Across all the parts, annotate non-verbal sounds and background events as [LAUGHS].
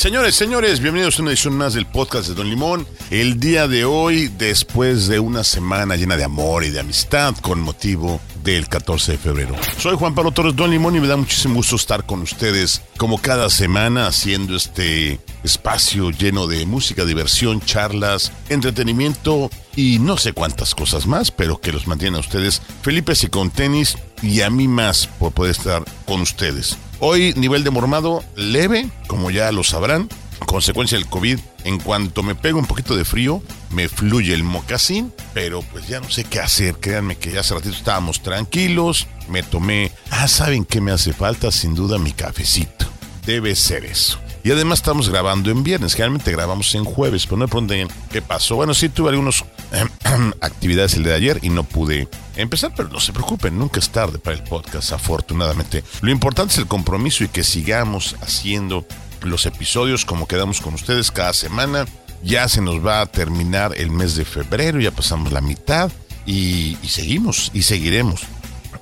Señores, señores, bienvenidos a una edición más del podcast de Don Limón. El día de hoy, después de una semana llena de amor y de amistad con motivo del 14 de febrero. Soy Juan Pablo Torres Don Limón y me da muchísimo gusto estar con ustedes como cada semana haciendo este espacio lleno de música, diversión, charlas, entretenimiento y no sé cuántas cosas más, pero que los mantiene a ustedes felices y con tenis y a mí más por poder estar con ustedes. Hoy nivel de mormado leve, como ya lo sabrán, consecuencia del COVID. En cuanto me pega un poquito de frío, me fluye el mocasín, pero pues ya no sé qué hacer. Créanme que ya hace ratito estábamos tranquilos, me tomé... Ah, ¿saben qué me hace falta? Sin duda mi cafecito. Debe ser eso. Y además estamos grabando en viernes, generalmente grabamos en jueves, pero no me pregunten qué pasó. Bueno, sí tuve algunas [CLEARS THROAT] actividades el de ayer y no pude empezar, pero no se preocupen, nunca es tarde para el podcast, afortunadamente. Lo importante es el compromiso y que sigamos haciendo los episodios como quedamos con ustedes cada semana. Ya se nos va a terminar el mes de febrero, ya pasamos la mitad y, y seguimos y seguiremos.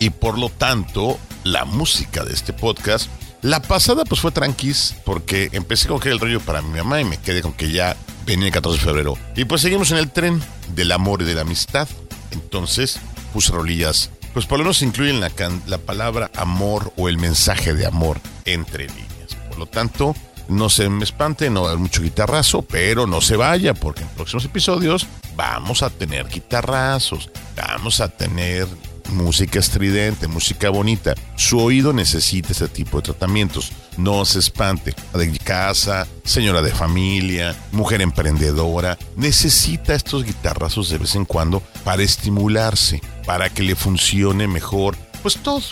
Y por lo tanto, la música de este podcast la pasada pues fue tranquis porque empecé con que el rollo para mi mamá y me quedé con que ya venía el 14 de febrero. Y pues seguimos en el tren del amor y de la amistad. Entonces puse rolillas. Pues por lo menos incluyen la, la palabra amor o el mensaje de amor entre líneas. Por lo tanto, no se me espante, no va a haber mucho guitarrazo, pero no se vaya porque en próximos episodios vamos a tener guitarrazos, vamos a tener música estridente, música bonita. Su oído necesita ese tipo de tratamientos. No se espante. De casa, señora de familia, mujer emprendedora, necesita estos guitarrazos de vez en cuando para estimularse, para que le funcione mejor. Pues todo,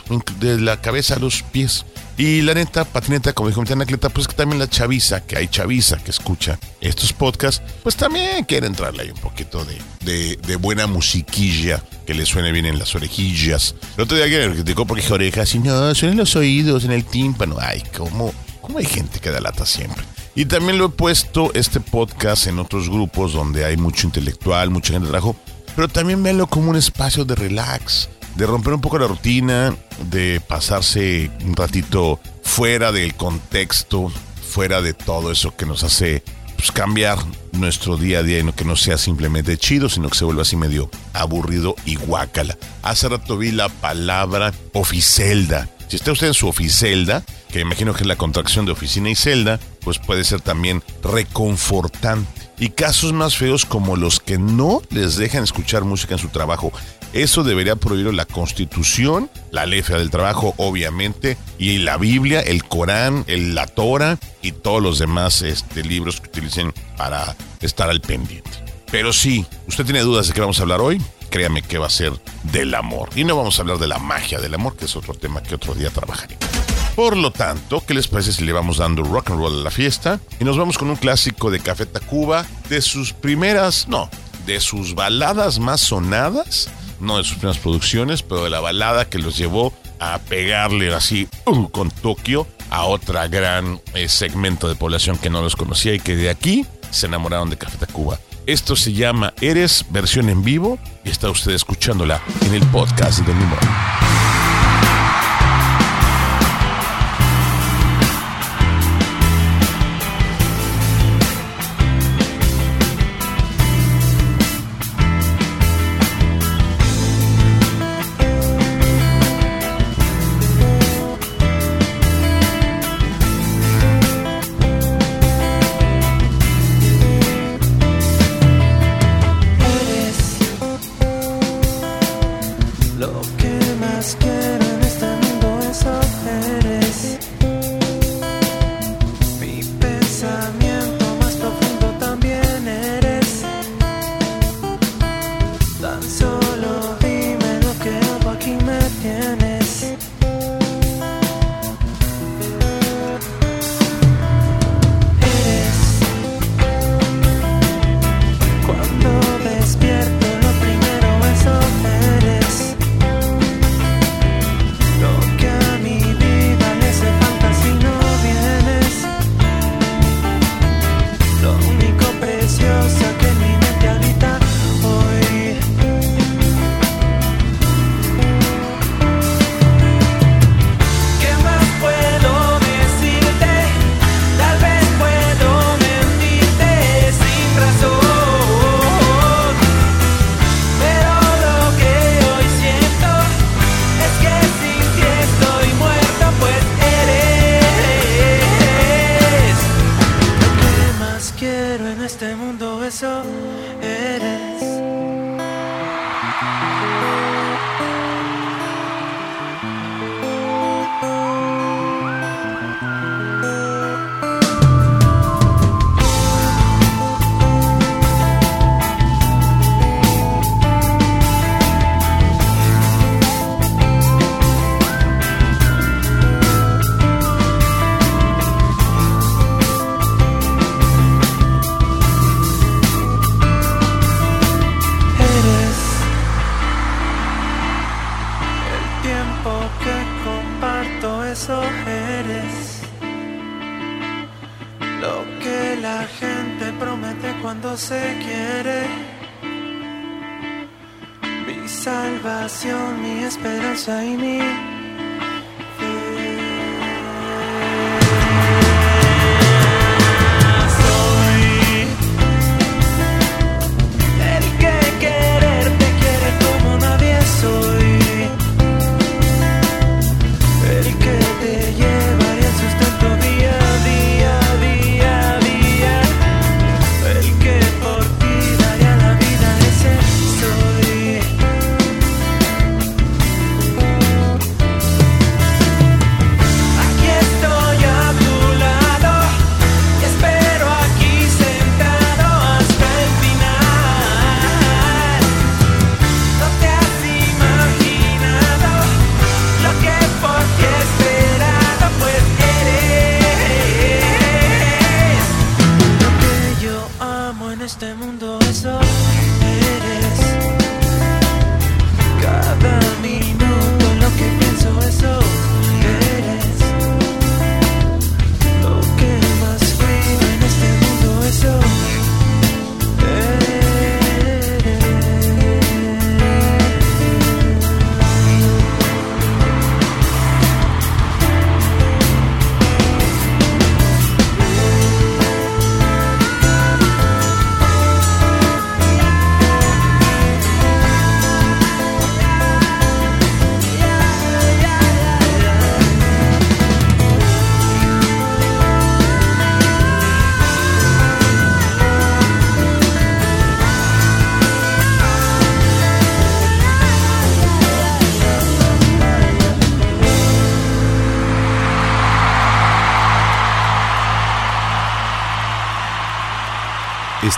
de la cabeza a los pies. Y la neta, patineta, como dijo mi Anacleta, pues que también la chaviza, que hay chaviza que escucha estos podcasts, pues también quiere entrarle ahí un poquito de, de, buena musiquilla que le suene bien en las orejillas. El otro día que me criticó porque dije orejas y no, suena en los oídos, en el tímpano. Ay, cómo, cómo hay gente que da lata siempre. Y también lo he puesto este podcast en otros grupos donde hay mucho intelectual, mucha gente de trabajo, pero también véanlo como un espacio de relax, de romper un poco la rutina, de pasarse un ratito fuera del contexto, fuera de todo eso que nos hace pues, cambiar nuestro día a día y no que no sea simplemente chido, sino que se vuelva así medio aburrido y guácala. Hace rato vi la palabra oficelda. Si está usted en su oficelda, que imagino que es la contracción de oficina y celda, pues puede ser también reconfortante. Y casos más feos como los que no les dejan escuchar música en su trabajo. Eso debería prohibirlo la Constitución, la ley federal del trabajo, obviamente, y la Biblia, el Corán, el, la Torah y todos los demás este, libros que utilicen para estar al pendiente. Pero sí, usted tiene dudas de qué vamos a hablar hoy, créame que va a ser del amor. Y no vamos a hablar de la magia del amor, que es otro tema que otro día trabajaré. Por lo tanto, ¿qué les parece si le vamos dando rock and roll a la fiesta? Y nos vamos con un clásico de Café Tacuba, de sus primeras, no, de sus baladas más sonadas, no de sus primeras producciones, pero de la balada que los llevó a pegarle así uh, con Tokio a otra gran eh, segmento de población que no los conocía y que de aquí se enamoraron de Café Tacuba. Esto se llama Eres, versión en vivo, y está usted escuchándola en el podcast de Limón. Salvación, mi esperanza y mi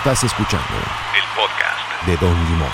Estás escuchando el podcast de Don Limón.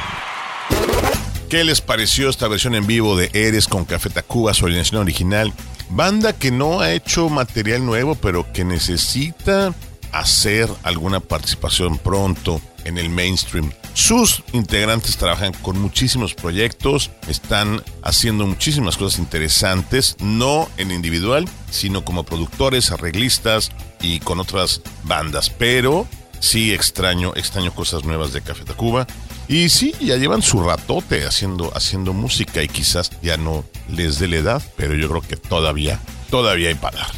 ¿Qué les pareció esta versión en vivo de Eres con Café Tacuba, su alineación original? Banda que no ha hecho material nuevo, pero que necesita hacer alguna participación pronto en el mainstream. Sus integrantes trabajan con muchísimos proyectos, están haciendo muchísimas cosas interesantes, no en individual, sino como productores, arreglistas y con otras bandas. Pero sí extraño, extraño cosas nuevas de Café Tacuba. Y sí, ya llevan su ratote haciendo, haciendo música y quizás ya no les dé la edad, pero yo creo que todavía, todavía hay para dar.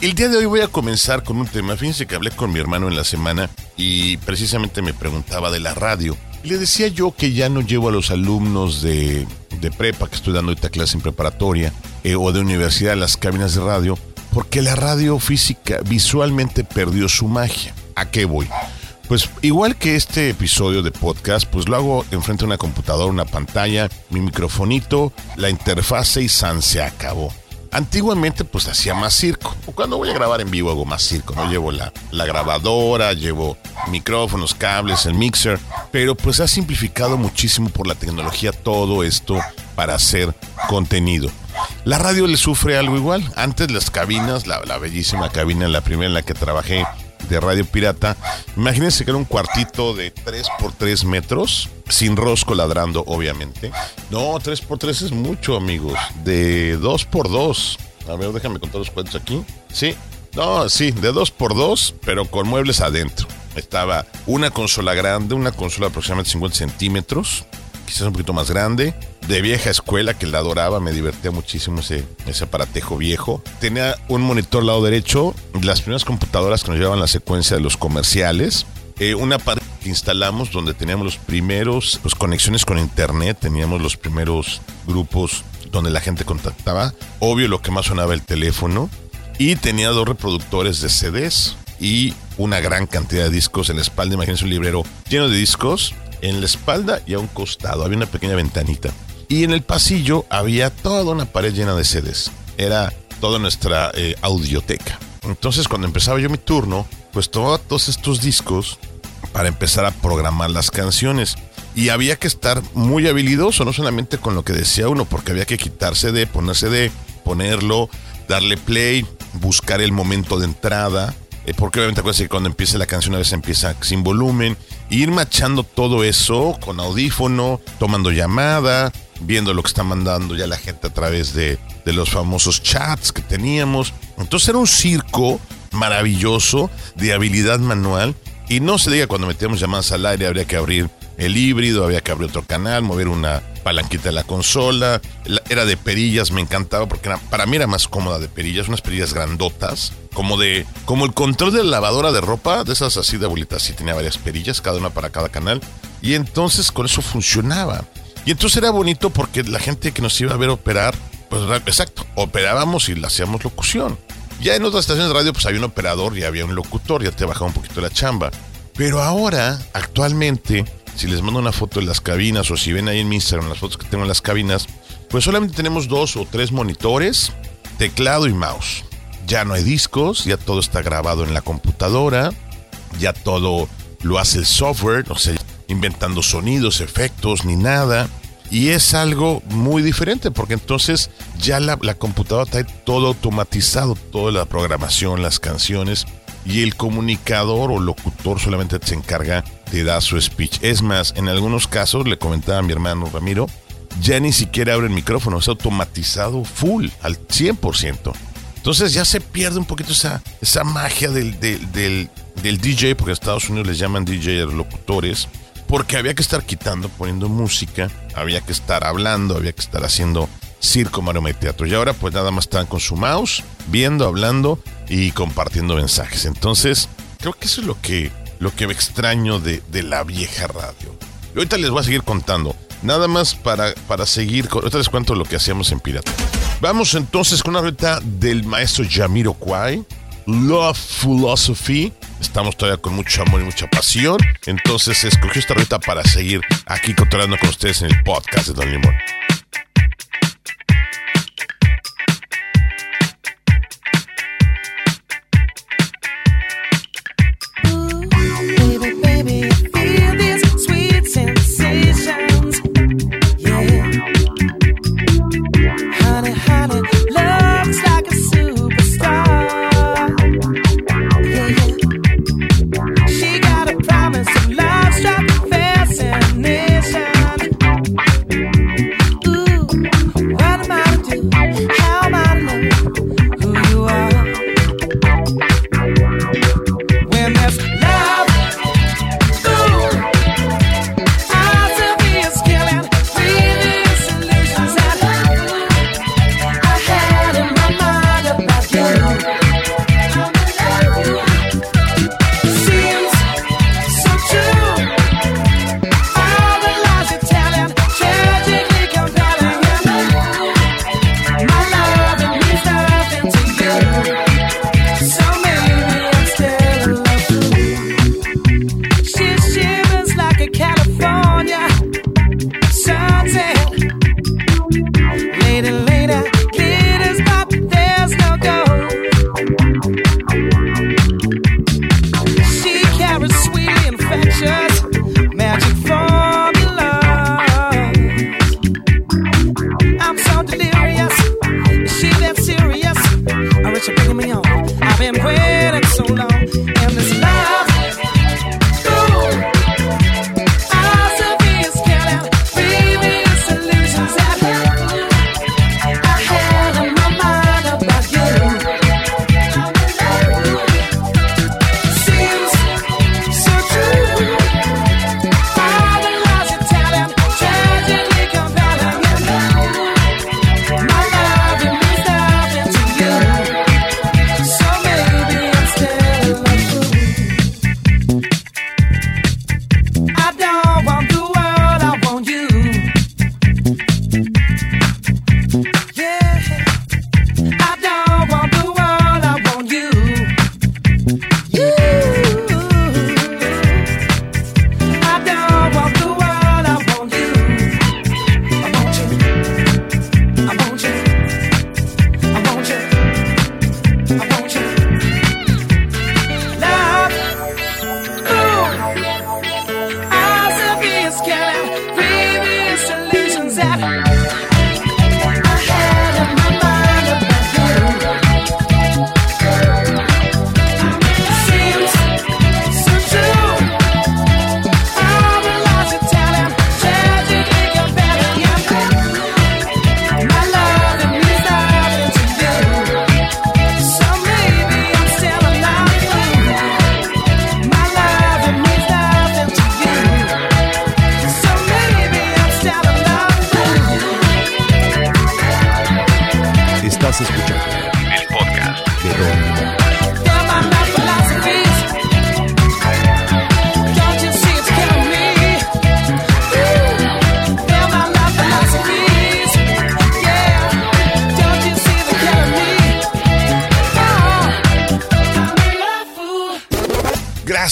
El día de hoy voy a comenzar con un tema. Fíjense que hablé con mi hermano en la semana y precisamente me preguntaba de la radio. Le decía yo que ya no llevo a los alumnos de, de prepa, que estoy dando ahorita clase en preparatoria, eh, o de universidad a las cabinas de radio, porque la radio física visualmente perdió su magia. ¿A qué voy? Pues igual que este episodio de podcast, pues lo hago enfrente de una computadora, una pantalla, mi microfonito, la interfase y san se acabó. Antiguamente pues hacía más circo. Cuando voy a grabar en vivo hago más circo, ¿no? Llevo la, la grabadora, llevo micrófonos, cables, el mixer. Pero pues ha simplificado muchísimo por la tecnología todo esto para hacer contenido. La radio le sufre algo igual. Antes las cabinas, la, la bellísima cabina, la primera en la que trabajé, de Radio Pirata. Imagínense que era un cuartito de 3 por 3 metros, sin rosco ladrando, obviamente. No, 3 por 3 es mucho, amigos. De 2 por 2 A ver, déjame contar los cuentos aquí. Sí, no, sí, de 2 por 2 pero con muebles adentro. Estaba una consola grande, una consola de aproximadamente 50 centímetros, quizás un poquito más grande, de vieja escuela que la adoraba, me divertía muchísimo ese, ese aparatejo viejo. Tenía un monitor lado derecho, las primeras computadoras que nos llevaban la secuencia de los comerciales, eh, una parte que instalamos donde teníamos los primeros pues, conexiones con internet, teníamos los primeros grupos donde la gente contactaba, obvio lo que más sonaba el teléfono, y tenía dos reproductores de CDs y una gran cantidad de discos en la espalda. Imagínense un librero lleno de discos en la espalda y a un costado. Había una pequeña ventanita. Y en el pasillo había toda una pared llena de CDs. Era toda nuestra eh, audioteca. Entonces, cuando empezaba yo mi turno, pues tomaba todos estos discos para empezar a programar las canciones. Y había que estar muy habilidoso, no solamente con lo que decía uno, porque había que quitarse de, ponerse de, ponerlo, darle play, buscar el momento de entrada, eh, porque obviamente cuando empieza la canción a veces empieza sin volumen, ir machando todo eso con audífono, tomando llamada, viendo lo que está mandando ya la gente a través de, de los famosos chats que teníamos. Entonces era un circo maravilloso de habilidad manual y no se diga cuando metíamos llamadas al aire habría que abrir el híbrido, había que abrir otro canal, mover una palanquita de la consola, la- era de perillas, me encantaba porque para mí era más cómoda de perillas, unas perillas grandotas, como de como el control de la lavadora de ropa, de esas así de abuelita, sí tenía varias perillas, cada una para cada canal, y entonces con eso funcionaba. Y entonces era bonito porque la gente que nos iba a ver operar, pues exacto, operábamos y hacíamos locución. Ya en otras estaciones de radio pues había un operador y había un locutor, ya te bajaba un poquito la chamba. Pero ahora, actualmente, si les mando una foto de las cabinas o si ven ahí en mi Instagram las fotos que tengo en las cabinas, pues solamente tenemos dos o tres monitores, teclado y mouse. Ya no hay discos, ya todo está grabado en la computadora, ya todo lo hace el software, no sé, inventando sonidos, efectos, ni nada. Y es algo muy diferente porque entonces ya la, computadora trae todo automatizado, toda la programación, las canciones, y el comunicador o locutor solamente se encarga de dar su speech. Es más, en algunos casos, le comentaba a mi hermano Ramiro, ya ni siquiera abre el micrófono, es automatizado full, al 100%. Entonces ya se pierde un poquito esa, esa magia del, del, del, DJ, porque en Estados Unidos les llaman DJ locutores, porque había que estar quitando, poniendo música, había que estar hablando, había que estar haciendo circo, maroma y teatro. Y ahora pues nada más están con su mouse, viendo, hablando y compartiendo mensajes. Entonces, creo que eso es lo que, lo que me extraño de, de la vieja radio. Y ahorita les voy a seguir contando. Nada más para, para seguir. con- Ahorita les cuento lo que hacíamos en Pirata. Vamos entonces con una ruta del maestro Yamiro Kwai. Love Philosophy. Estamos todavía con mucho amor y mucha pasión. Entonces escogí esta ruta para seguir aquí cotorreando con ustedes en el podcast de Don Limón.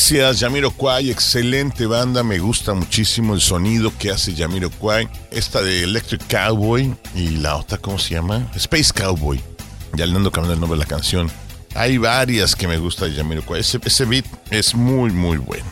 Gracias, Yamiro Kwai, excelente banda, me gusta muchísimo el sonido que hace Yamiro Kwai. Esta de Electric Cowboy y la otra, ¿cómo se llama? Space Cowboy. Ya le ando cambiando el nombre de la canción. Hay varias que me gusta de Yamiro Kwai. Ese, ese beat es muy, muy bueno.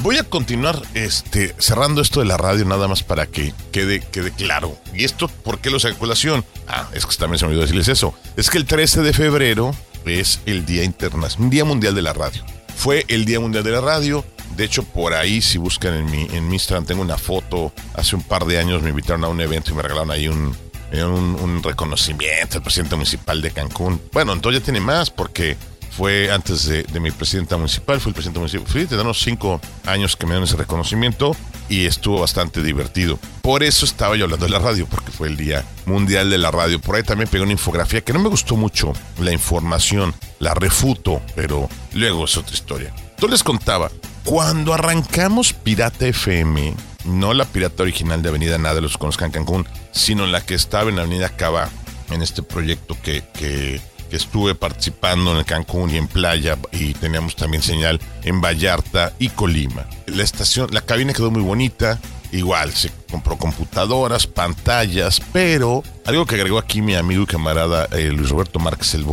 Voy a continuar este, cerrando esto de la radio nada más para que quede, quede claro. ¿Y esto por qué lo a colación? Ah, es que también se me olvidó decirles eso. Es que el 13 de febrero es el Día Internacional, Día Mundial de la Radio. Fue el Día Mundial de la Radio. De hecho, por ahí, si buscan en mi, en Instagram, tengo una foto. Hace un par de años me invitaron a un evento y me regalaron ahí un, un, un reconocimiento al presidente municipal de Cancún. Bueno, entonces ya tiene más porque fue antes de, mi presidenta municipal, fue el presidente municipal. Fui unos cinco años que me dieron ese reconocimiento y estuvo bastante divertido. Por eso estaba yo hablando de la radio, porque fue el Día Mundial de la Radio. Por ahí también pegué una infografía que no me gustó mucho la información, la refuto, pero luego es otra historia. Yo les contaba, cuando arrancamos Pirata FM, no la pirata original de Avenida Nada de los conozcan Cancún, sino la que estaba en Avenida Cava, en este proyecto que, que que estuve participando en Cancún y en Playa y teníamos también señal en Vallarta y Colima. La estación, la cabina quedó muy bonita, igual se compró computadoras, pantallas, pero algo que agregó aquí mi amigo y camarada eh, Luis Roberto Márquez El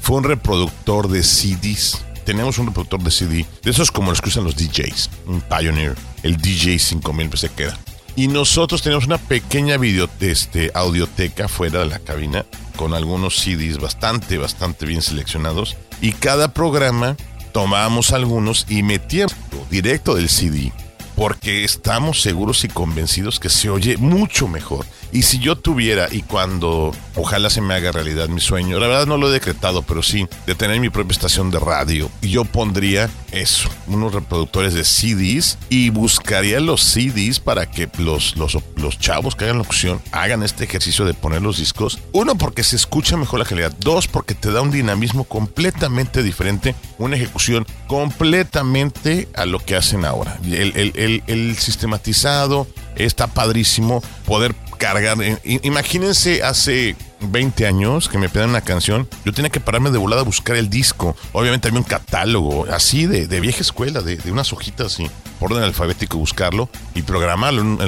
fue un reproductor de CDs. Tenemos un reproductor de CD, de esos como los que usan los DJs, un Pioneer, el DJ 5000 pues se queda. Y nosotros teníamos una pequeña video, este, audioteca fuera de la cabina con algunos CDs bastante, bastante bien seleccionados. Y cada programa tomábamos algunos y metíamos directo del CD. Porque estamos seguros y convencidos que se oye mucho mejor. Y si yo tuviera, y cuando ojalá se me haga realidad mi sueño, la verdad no lo he decretado, pero sí, de tener mi propia estación de radio, yo pondría eso, unos reproductores de CDs y buscaría los CDs para que los, los, los chavos que hagan locución hagan este ejercicio de poner los discos. Uno, porque se escucha mejor la calidad. Dos, porque te da un dinamismo completamente diferente, una ejecución completamente a lo que hacen ahora. El, el, el, sistematizado está padrísimo poder cargar. Imagínense hace 20 años que me pedían una canción, yo tenía que pararme de volada a buscar el disco. Obviamente había un catálogo así de, de vieja escuela, de, de, unas hojitas y por orden alfabético buscarlo y programarlo en,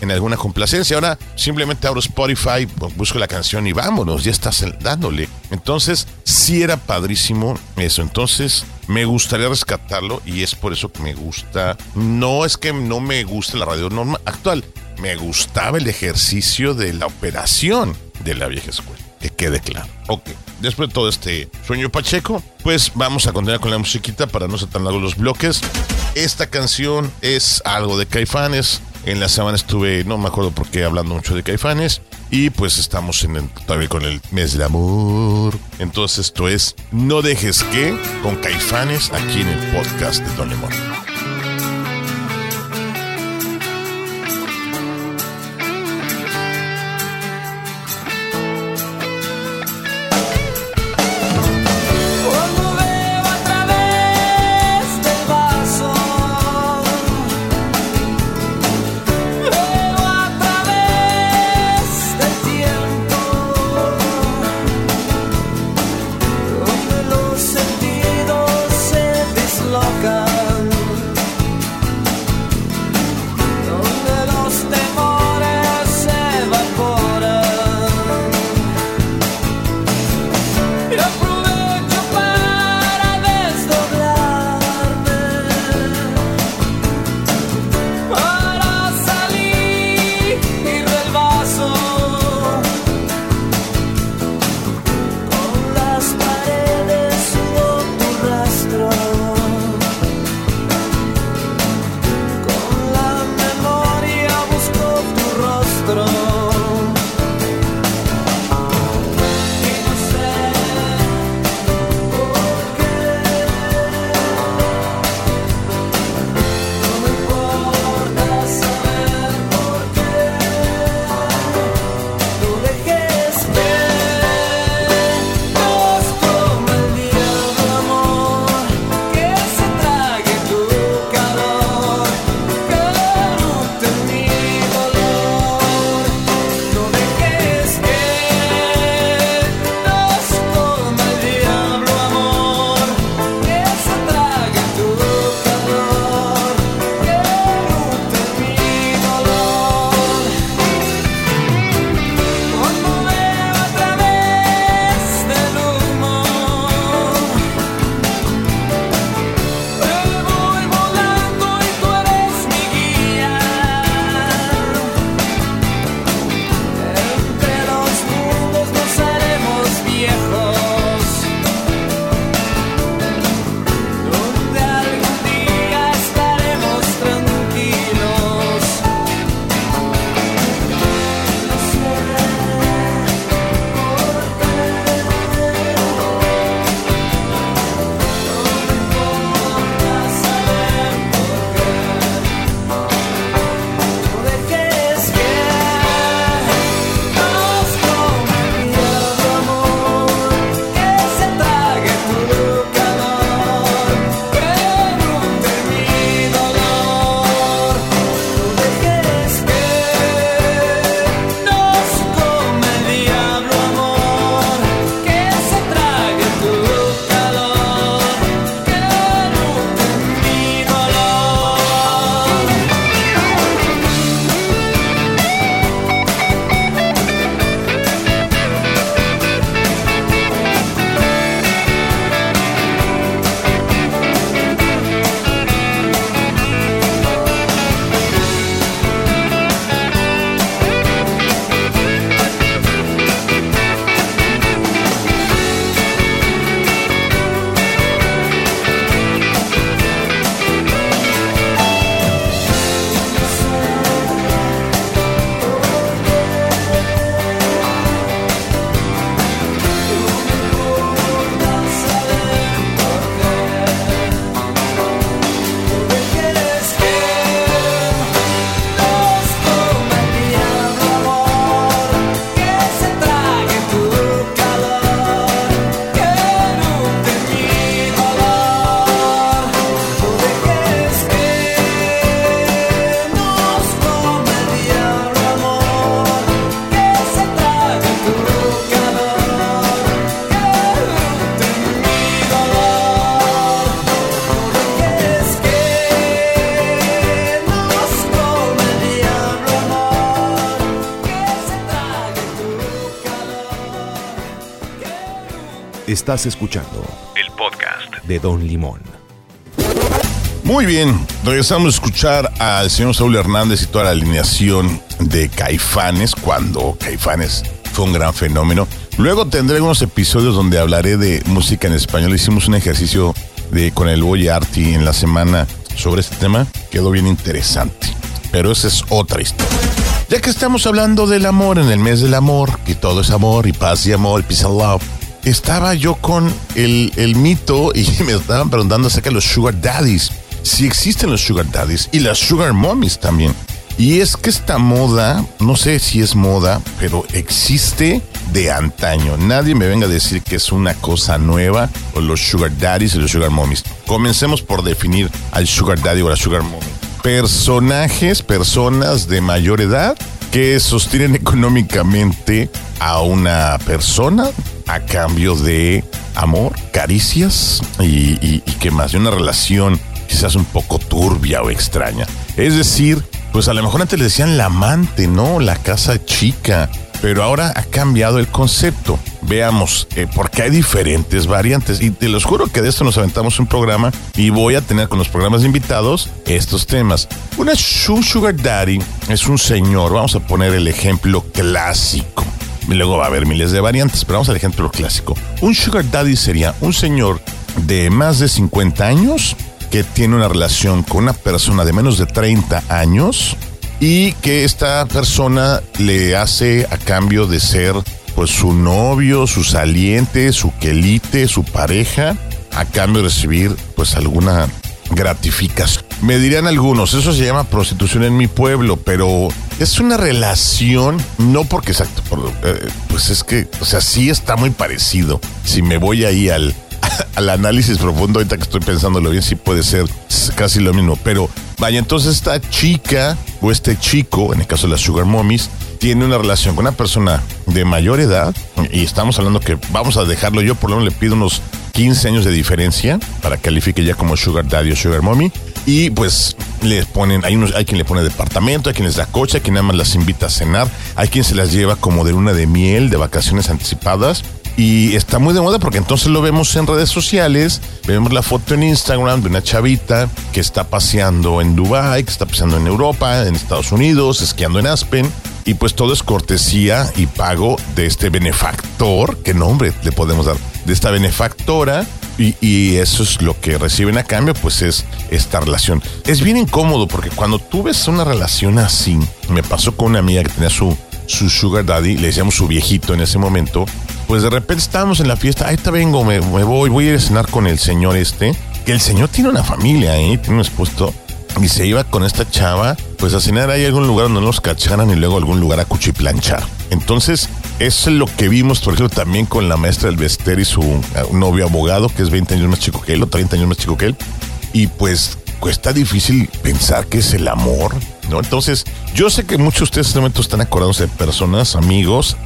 en, alguna complacencia. Ahora simplemente abro Spotify, busco la canción y vámonos, ya estás dándole. Entonces, sí era padrísimo eso. Entonces, me gustaría rescatarlo y es por eso que me gusta. No es que no me guste la radio normal actual, me gustaba el ejercicio de la operación de la vieja escuela. Que quede claro. Ok, después de todo este sueño pacheco, pues vamos a continuar con la musiquita para no ser tan largos los bloques. Esta canción es algo de Caifanes. En la semana estuve, no me acuerdo por qué, hablando mucho de Caifanes. Y pues estamos en el, todavía con el mes del amor. Entonces esto es No dejes que con Caifanes aquí en el podcast de Don Lemon. Get up. Estás escuchando el podcast de Don Limón. Muy bien, regresamos a escuchar al señor Saúl Hernández y toda la alineación de Caifanes, cuando Caifanes fue un gran fenómeno. Luego tendré unos episodios donde hablaré de música en español. Hicimos un ejercicio de, con el Boy Arti en la semana sobre este tema. Quedó bien interesante. Pero esa es otra historia. Ya que estamos hablando del amor en el mes del amor, que todo es amor y paz y amor, peace and love, estaba yo con el, el mito y [LAUGHS] me estaban preguntando acerca de los sugar daddies. Si existen los sugar daddies y las sugar mommies también. Y es que esta moda, no sé si es moda, pero existe de antaño. Nadie me venga a decir que es una cosa nueva los sugar daddies y los sugar mommies. Comencemos por definir al sugar daddy o la sugar mommy. Personajes, personas de mayor edad que sostienen [LAUGHS] económicamente a una persona a cambio de amor, caricias y, y, y qué más, de una relación quizás un poco turbia o extraña. Es decir, pues a lo mejor antes le decían la amante, ¿no? La casa chica. Pero ahora ha cambiado el concepto. Veamos, eh, porque hay diferentes variantes. Y te los juro que de esto nos aventamos un programa y voy a tener con los programas de invitados estos temas. Una Sugar Daddy es un señor, vamos a poner el ejemplo clásico. Luego va a haber miles de variantes, pero vamos al ejemplo clásico. Un Sugar Daddy sería un señor de más de 50 años que tiene una relación con una persona de menos de 30 años y que esta persona le hace a cambio de ser pues su novio, su saliente, su quelite, su pareja, a cambio de recibir pues alguna gratificación. Me dirían algunos, eso se llama prostitución en mi pueblo, pero es una relación, no porque exacto, por, eh, pues es que, o sea, sí está muy parecido. Si me voy ahí al, [LAUGHS] al análisis profundo, ahorita que estoy pensándolo bien, sí puede ser casi lo mismo. Pero vaya, entonces esta chica o este chico, en el caso de las Sugar Mommies, tiene una relación con una persona de mayor edad y estamos hablando que vamos a dejarlo yo, por lo menos le pido unos 15 años de diferencia para que califique ya como Sugar Daddy o Sugar Mommy. Y pues les ponen, hay, unos, hay quien le pone departamento, hay quien les da coche, hay quien nada más las invita a cenar, hay quien se las lleva como de luna de miel, de vacaciones anticipadas. Y está muy de moda porque entonces lo vemos en redes sociales, vemos la foto en Instagram de una chavita que está paseando en Dubai, que está paseando en Europa, en Estados Unidos, esquiando en Aspen. Y pues todo es cortesía y pago de este benefactor, ¿qué nombre le podemos dar? De esta benefactora y, eso es lo que reciben a cambio, pues es esta relación. Es bien incómodo porque cuando tú ves una relación así, me pasó con una amiga que tenía su, su sugar daddy, le decíamos su viejito en ese momento, pues de repente estábamos en la fiesta, ahí te vengo, me, me, voy, voy a ir a cenar con el señor este, que el señor tiene una familia, ¿eh? tiene un esposo, y se iba con esta chava, pues a cenar ahí algún lugar donde no los cacharan y luego algún lugar a cuchiplanchar. Entonces, es lo que vimos, por ejemplo, también con la maestra del Bester y su uh, novio abogado, que es 20 años más chico que él o 30 años más chico que él. Y pues cuesta difícil pensar que es el amor, ¿no? Entonces, yo sé que muchos de ustedes en este momento están acordados de personas, amigos,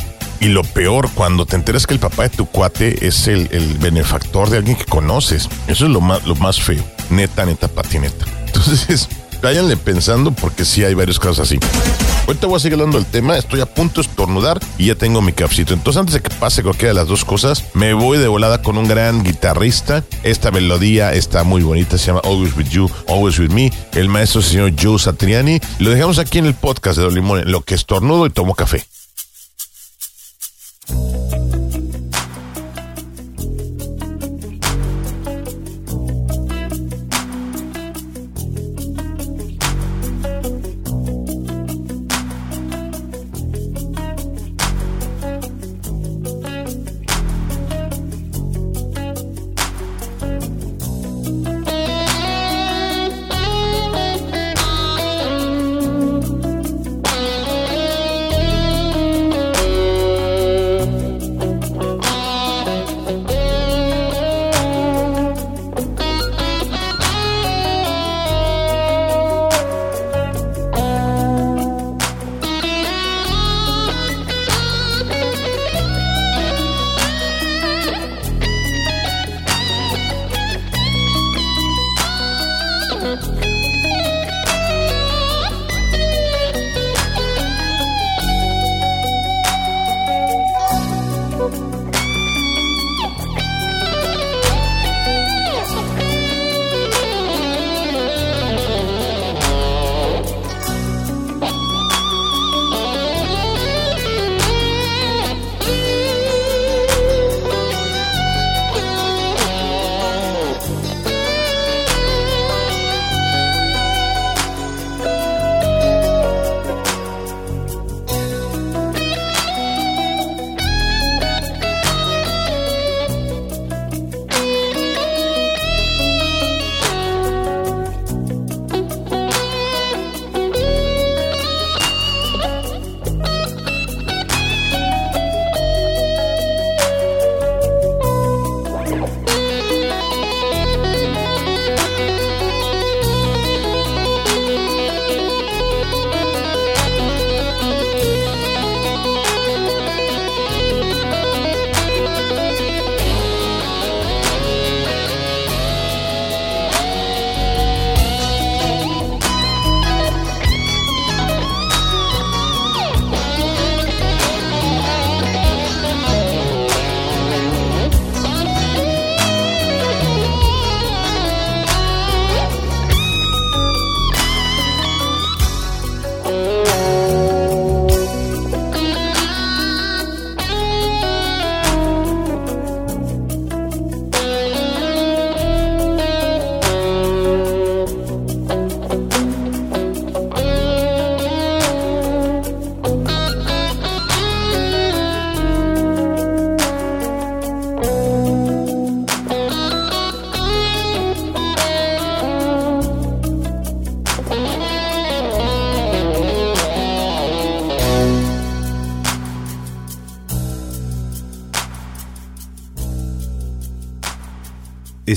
y lo peor, cuando te enteras que el papá de tu cuate es el, el benefactor de alguien que conoces. Eso es lo más, lo más feo. Neta, neta, patineta. Entonces, [LAUGHS] váyanle pensando porque sí hay varios casos así. Ahorita voy a seguir hablando del tema, estoy a punto de estornudar y ya tengo mi capsito. Entonces, antes de que pase cualquiera de las dos cosas, me voy de volada con un gran guitarrista. Esta melodía está muy bonita, se llama Always With You, Always With Me. El maestro señor Joe Satriani. Lo dejamos aquí en el podcast de Don Limón, en lo que estornudo y tomo café.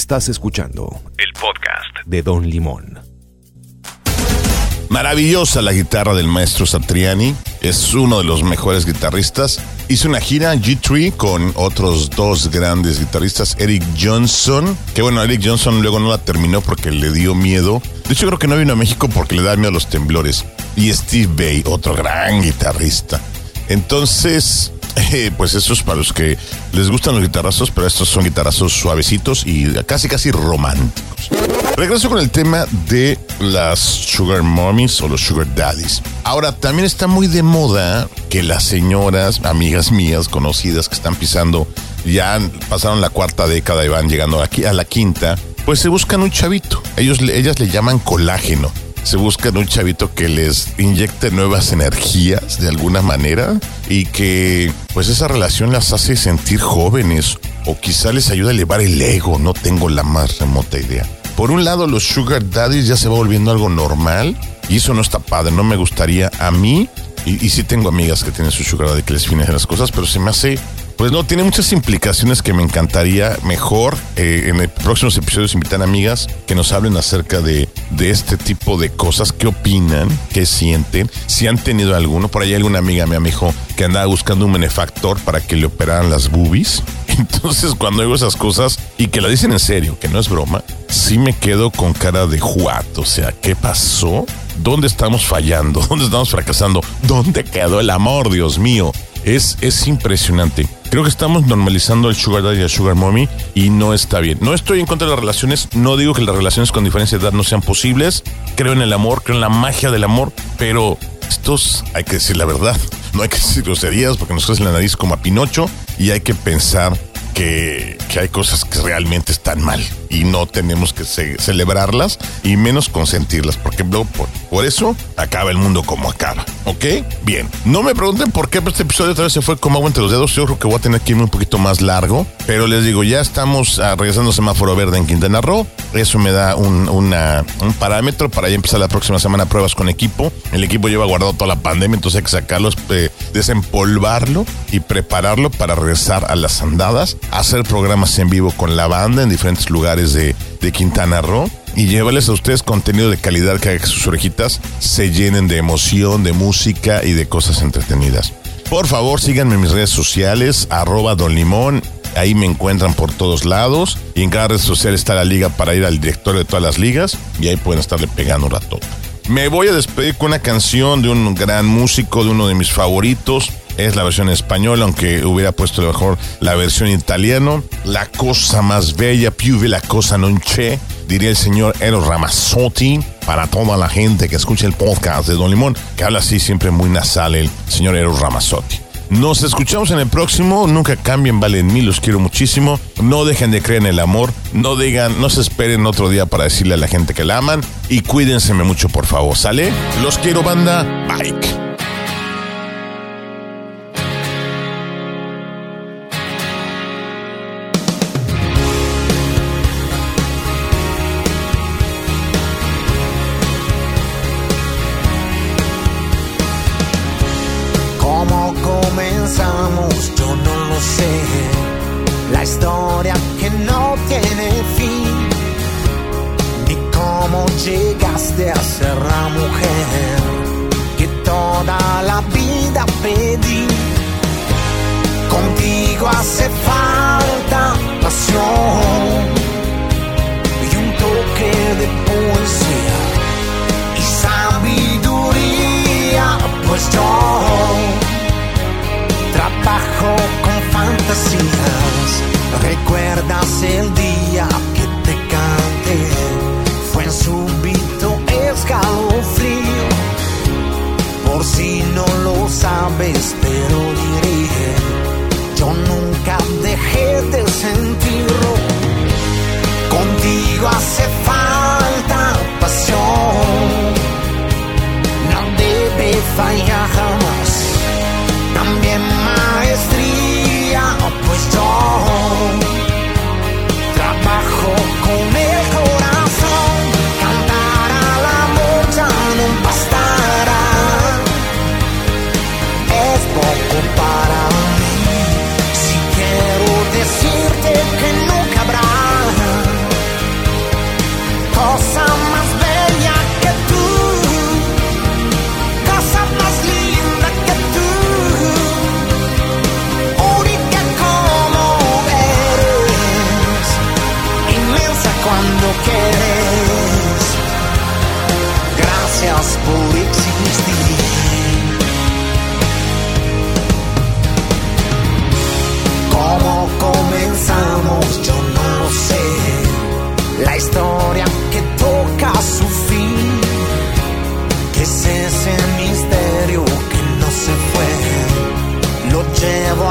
Estás escuchando el podcast de Don Limón. Maravillosa la guitarra del maestro Satriani. Es uno de los mejores guitarristas. Hizo una gira G3 con otros dos grandes guitarristas, Eric Johnson, que bueno, Eric Johnson luego no la terminó porque le dio miedo. De hecho, creo que no vino a México porque le da miedo a los temblores. Y Steve Bay, otro gran guitarrista. Entonces, eh, pues eso es para los que les gustan los guitarrazos, pero estos son guitarrazos suavecitos y casi casi románticos. Regreso con el tema de las sugar mommies o los sugar daddies. Ahora, también está muy de moda que las señoras, amigas mías, conocidas que están pisando, ya pasaron la cuarta década y van llegando aquí a la quinta, pues se buscan un chavito. Ellos, ellas le llaman colágeno se buscan un chavito que les inyecte nuevas energías de alguna manera y que pues esa relación las hace sentir jóvenes o quizá les ayuda a elevar el ego, no tengo la más remota idea. Por un lado, los sugar daddies ya se va volviendo algo normal y eso no está padre, no me gustaría a mí y, y sí tengo amigas que tienen su sugar daddy que les financian las cosas, pero se me hace pues no, tiene muchas implicaciones que me encantaría mejor eh, en el próximos episodios invitar amigas que nos hablen acerca de, de este tipo de cosas, qué opinan, qué sienten, si han tenido alguno. Por ahí alguna amiga me dijo que andaba buscando un benefactor para que le operaran las boobies. [LAUGHS] Entonces cuando oigo esas cosas y que la dicen en serio, que no es broma, sí me quedo con cara de juato. O sea, ¿qué pasó? ¿Dónde estamos fallando? [LAUGHS] ¿Dónde estamos fracasando? ¿Dónde quedó el amor, Dios mío? Es, es impresionante. Creo que estamos normalizando el sugar daddy y el sugar mommy y no está bien. No estoy en contra de las relaciones, no digo que las relaciones con diferencia de edad no sean posibles. Creo en el amor, creo en la magia del amor, pero estos hay que decir la verdad. [LAUGHS] No hay que decir groserías porque nos hacen la nariz como a Pinocho y hay que pensar que, que, hay cosas que realmente están mal y no tenemos que ce celebrarlas y menos consentirlas, porque por, por, eso acaba el mundo como acaba, ¿ok? Bien, no me pregunten por qué este episodio otra vez se fue como agua entre los dedos, yo creo que voy a tener que irme un poquito más largo, pero les digo, ya estamos ah, regresando a semáforo verde en Quintana Roo, eso me da un, un parámetro para ya empezar la próxima semana pruebas con equipo, el equipo lleva guardado toda la pandemia, entonces hay que sacarlos, eh, desempolvarlo y prepararlo para regresar a las andadas hacer programas en vivo con la banda en diferentes lugares de, de Quintana Roo y llevarles a ustedes contenido de calidad que haga que sus orejitas se llenen de emoción, de música y de cosas entretenidas. Por favor, síganme en mis redes sociales, arroba Don Limón. Ahí me encuentran por todos lados. Y en cada red social está la liga para ir al directorio de todas las ligas. Y ahí pueden estarle pegando un rato. Me voy a despedir con una canción de un gran músico, de uno de mis favoritos. Es la versión española, aunque hubiera puesto mejor la versión italiano. La cosa más bella, più la cosa non c'è, diría el señor Eros Ramazzotti. Para toda la gente que escucha el podcast de Don Limón, que habla así siempre muy nasal el señor Eros Ramazzotti. Nos escuchamos en el próximo. Nunca cambien, valen mí, los quiero muchísimo. No dejen de creer en el amor. No digan, no se esperen otro día para decirle a la gente que la aman. Y cuídense mucho, por favor. ¿Sale? Los quiero, banda. Bye. impossible, ¿Cómo comenzamos? Yo no lo sé. La historia que toca su fin. ¿Qué es ese misterio que no se fue? Lo llevo